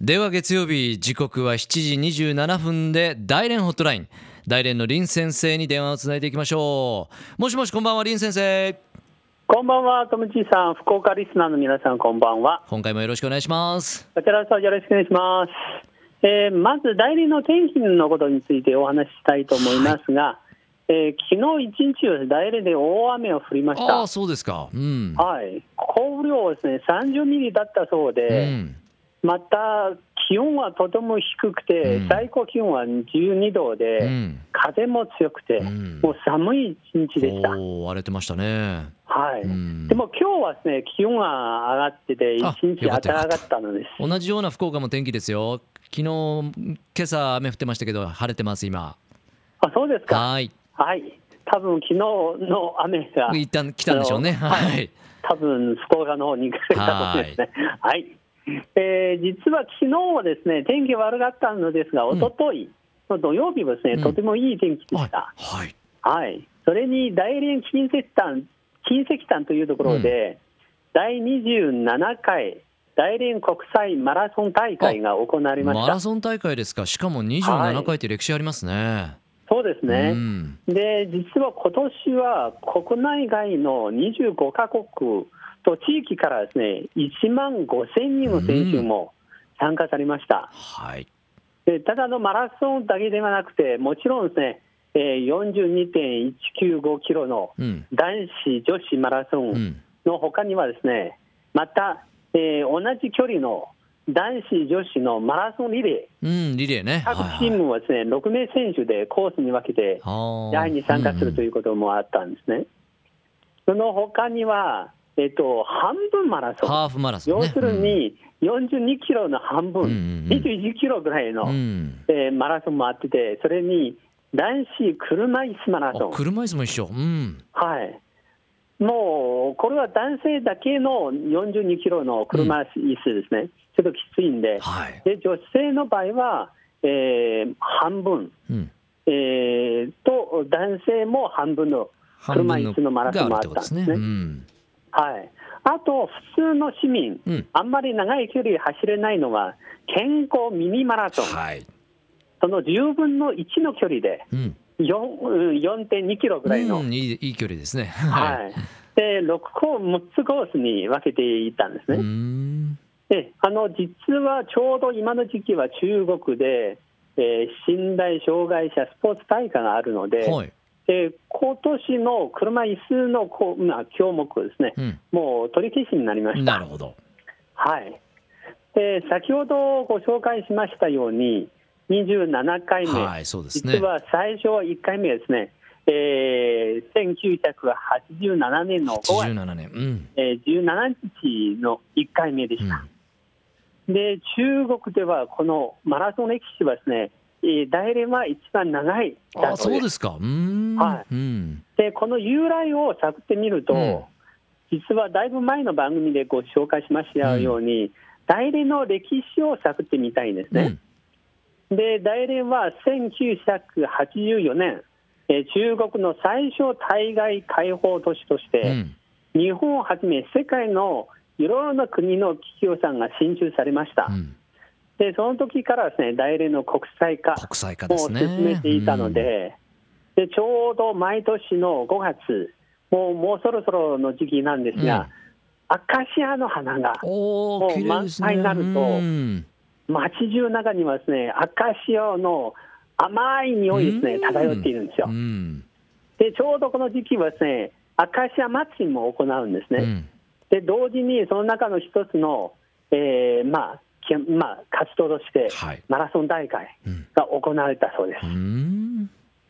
では月曜日時刻は7時27分で大連ホットライン。大連の林先生に電話をつないでいきましょう。もしもしこんばんは林先生。こんばんは、ともちさん、福岡リスナーの皆さん、こんばんは。今回もよろしくお願いします。こちらこそよろしくお願いします。えーまず、代理の天気のことについてお話ししたいと思いますが、えー昨日一日は代理で大雨を降りました。ああ。そうですか。うん、はい、降雨量はですね、30ミリだったそううで、ん、また気温はとても低くて、うん。最高気温は12度で、うん。風も強くて、うん。もう寒い一日でした。荒れてましたね。はい、うん。でも今日はですね、気温が上がってて、一あ日暖かかったのです。同じような福岡も天気ですよ。昨日今朝雨降ってましたけど晴れてます今。あ、そうですか。はい。はい。多分昨日の雨が、一旦来たんでしょうね。はい。多分福岡の方に行かれたとですね。はい。えー実は昨日はですね、天気悪かったのですが、ん一昨日の土曜日はですね、うんとてもいい天気ではいした。はいはい。それに大連金石炭、金石炭というところで、第27回大連国際マラソン大会が行われましたマラ。ソン大会ですかしかもは27い回って歴史ありますね、そうですね。うんで実は今年は国内外の25カ国と地域からですね1万5000人の選手も参加されました、はい。でただのマラソンだけではなくて、もちろんですね、えー42.195キロのうん。男子、女子マラソンうん。の他にはですね、また、えー同じ距離の男子、女子のマラソンリレうんリレーね。ー、各はいチームはですね、6名選手でコースに分けて、はい大に参加するといういうこともあったんですね。その他には、えっと、半分マラソン、ハーフマラソンね。要するに42キロの半分、うんうんうん。21キロぐらいの、うん。うんえーマラソンもあってて、それに男子車椅子マラソン、あ車椅子も一緒。うん。はい、もうこれは男性だけの42キロの車椅子ですね、ちょっときついんで、はい。で女性の場合は、えー半分。うん。えーと男性も半分の車椅子のマラソンもあったんですね。はい、あと、普通の市民、うん。あんまり長い距離走れないのは、健康ミニマラソン、はい。その10分の1の距離でうん。4うん4.2キロぐらいの、うんいいいい距離ですね。はい。で6コー6つコースに分けていったんですうね。ん。であの実はちょうど今の時期は中国で、えー寝台障害者スポーツ大会があるので、はいで今年の車椅子のこう、まあ、項目ですね、うん。もう取り消しになりました。なるほど。はい、で先ほどご紹介しましたように、27回目、はいそうですね。実は最初は1回目ですね、えー、1987年の5月、87年。うん。えー17日の1回目でした。で中国ではこのマラソン歴史はですね、えー大連は一番長いだあそうです。か。うん。はい。うん。でこの由来を探ってみると、うん。実はだいぶ前の番組でご紹介しましたように、大連の歴史を探ってみたいんですね。で大連は1984年、えー中国の最初対外開放都市としうて、ん。日本をはじめ世界のいろいろな国の企業さんが進駐されました。うんでその時からですね大連の国際化国際化もですね。進めていたので、でちょうど毎年の5月、もうもうそろそろの時期なんですが、うん。アカシアの花がもう満開になるとうん。街中の中にはですねアカシアの甘い匂いですねうん。漂っているんですよ。う。ん。でちょうどこの時期はですねアカシア祭りも行うんですね。うん。で同時にその中の一つの、えーまあきまあ、活動としてはい。マラソン大会うん。が行われたそうです。う。ん。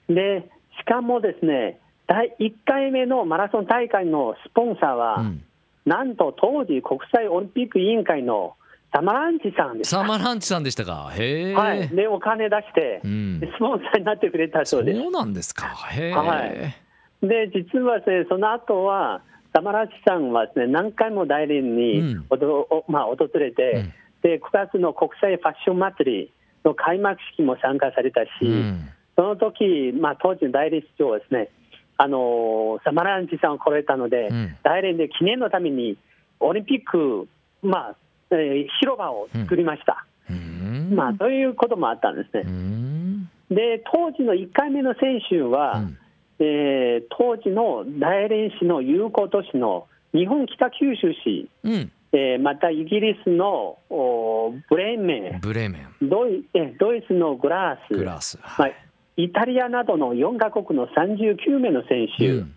でしかもですね第1回目のマラソン大会のスポンサーは、うん。なんと当時、国際オリンピック委員会のサマランチさんでした。サマランチさんでしたか。へえはい、でお金出して、うん。でスポンサーになってくれたそそうです。うなんですか。へえはい。で実はですねその後はサマランチさんはですね何回も大連にうん。おど、おまあ、訪れて、うんで9月の国際ファッション祭りの開幕式も参加されたし、うん。その時、まあ当時の大連市長はですねあのサマランチさんを来られたので、うん。大連で記念のためにオリンピック、まあえー広場を作りました。うん。んまあ、そういうこともあったんですうね。ん。で、当時の1回目の選手は、うん。えー当時の大連市の友好都市の日本北九州市、うんえーまたイギリスのおブレーメブレーメン。ンドイえドイツのグラース。グラスまあ、イタリアなどの4カ国の39名の選手、うん。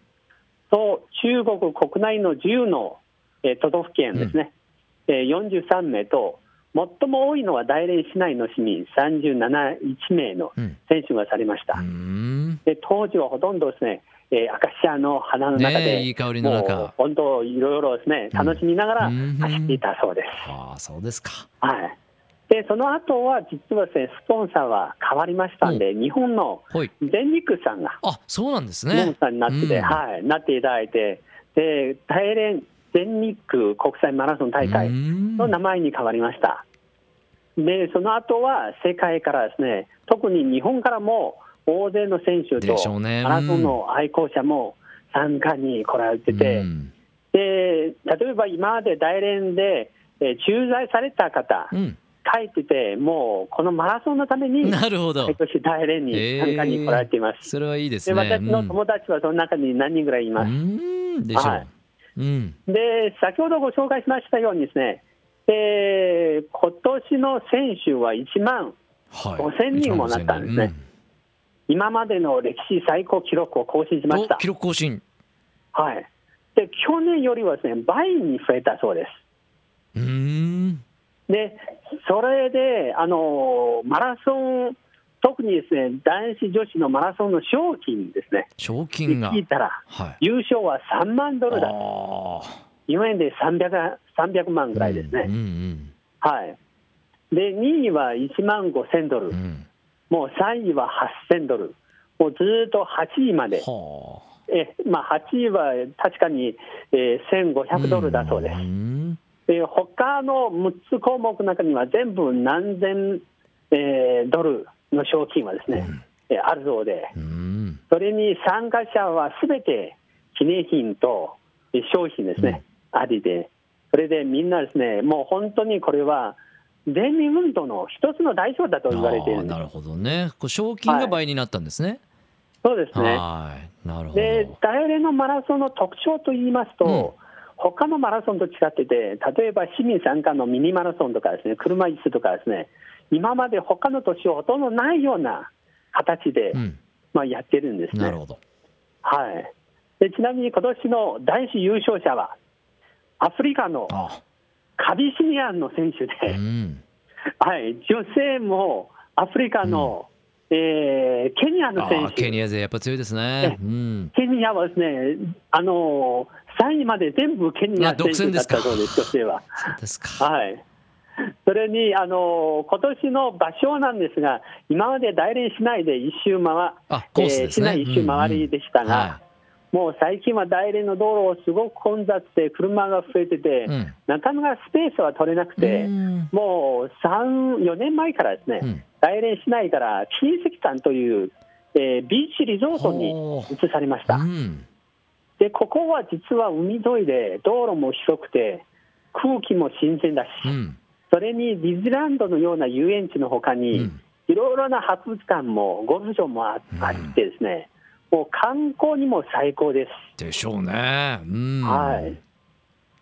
と中国国内の10の、えー都道府県ですね、えー43名と、最も多いのは大連市内の市民。37、1名のうん。選手がされました。うん。で当時はほとんどですね、えーアカシアの花の中で、いい香りの中。本当、いろいろですね、楽しみながらうん。走っていたそうです。ああそうですか。はい、でその後は、実はですね、スポンサーは変わりましたんで、日本のはい。全日空さんがあそうなんですスポンねサーになってて、うん。はい、なっていただいて、で大連全日空国際マラソン大会うん。の名前に変わりました。でその後は世界からですね、特に日本からも大勢の選手とマラソンの愛好者も参加に来られてて、うん。で例えば今まで大連で、えー駐在された方、うん。書いてて、もうこのマラソンのためになるほど。毎年大連に参加に来られています。それはいいですでね私の友達はその中に何人ぐらいいます。うん。でしょう、はい。うん。で先ほどご紹介しましたようにですね、えー今年の選手は1万はい5000人もなったんですね今までの歴史最高記録を更新しました。お記。録更新。はい、で去年よりはですね倍に増えたそうです。うーん。でそれであのマラソン、特にですね男子、女子のマラソンの賞金ですね、賞金が。聞いたら、はい。優勝は3万ドルだ、日本円で 300, 300万ぐらいですね。うんうんはい、で2位は1万5000ドル、うんうんもう3位は8000ドル、もうずーっと8位まで、はえまあ、8位は確かに、えー1500ドルだそうです。ん。で他の6つ項目の中には全部何千、えードルの賞金はですね、えーあるそうで、うん。それに参加者はすべて記念品とえー商品ですね、ありで、それでみんなですね、もう本当にこれは、全民運動の一つの代表だと言われているんです。あーなるほどね。こう賞金が倍になったんですね、そうですね。はいなるほど。で、大連のマラソンの特徴といいますと、他のマラソンと違ってて、例えば市民参加のミニマラソンとかですね、車椅子とかですね、今まで他の年はほとんどないような形で、うん。まあ、やってるんですね。なるほど。はい、でちなみに今年の男子優勝者は、アフリカのあカビシニアンの選手で、うん。はい、女性もアフリカの、えーケニアのあ選手。ーケニア勢やっぱ強いですね。うん。ケニアはですね、あの3位まで全部ケニア選手だったそうです、女性は。そうですか。はい、それに、あの今年の場所なんですが、今まで大連市内で一周回、あコースですね。市内一周回りでしたが、うん。うんはもう最近は大連の道路、すごく混雑で、車が増えてて、うん。なかなかスペースは取れなくて、うん。もう3、4年前からですね、うん。大連市内から金石山という、えービーチリゾートに移されました。うん。でここは実は海沿いで道路も広くて空気も新鮮だし、うん。それにディズニーランドのような遊園地のほかに、うん。いろいろな博物館もゴルフ場もああってですね、もう観光にも最高です。でしょうね。うん。はい。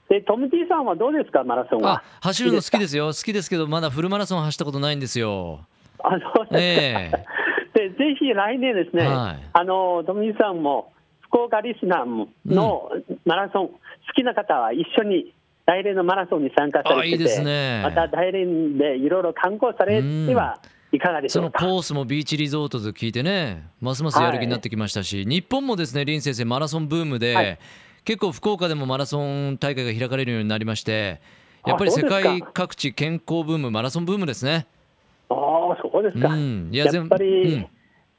でトム・ティさんはどうですか、マラソンは？あ。走るの好きですよ。好きですけどまだフルマラソン走ったことないんですよ。あそうですか、でぜひ来年ですね、はい。あのトム・ティさんも福岡リスナーのマラソン、好きな方は一緒に大連のマラソンに参加されてて、あいいですね。また大連でいろいろ観光されてはいかがでしそのょうか？コースもビーチリゾートと聞いてねますますやる気になってきましたし、日本もですね林先生マラソンブームで、はい結構福岡でもマラソン大会が開かれるようになりましてやっぱり世界各地健康ブームマラソンブームですね。ああ、そうですか。うんいやや全っぱり、うん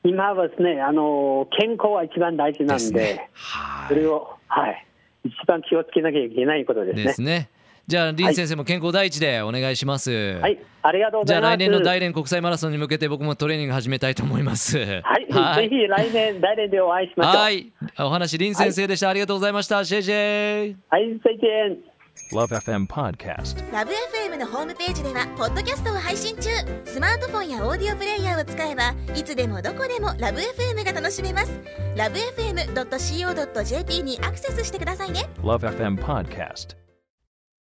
今はですね、あの健康は一番大事なんで、ですね。はそれを、はい、一番気をつけなきゃいけないことでい。すね。ですね。じゃあ林先生も健康第一でお願いします。はい、ありがとうござじゃあ来年の大連国際マラソンに向けて僕もトレーニング始めたいと思います。はい、はい、ぜひ来年大連でお会いしましょう。はい、お話林先生でした、はい、ありがとうございました。シェシェ。はい、再見。LoveFM Podcast LoveFM のホームページではポッドキャストを配信中スマートフォンやオーディオプレイヤーを使えばいつでもどこでも LoveFM が楽しめます LoveFM.co.jp にアクセスしてくださいね LoveFM Podcast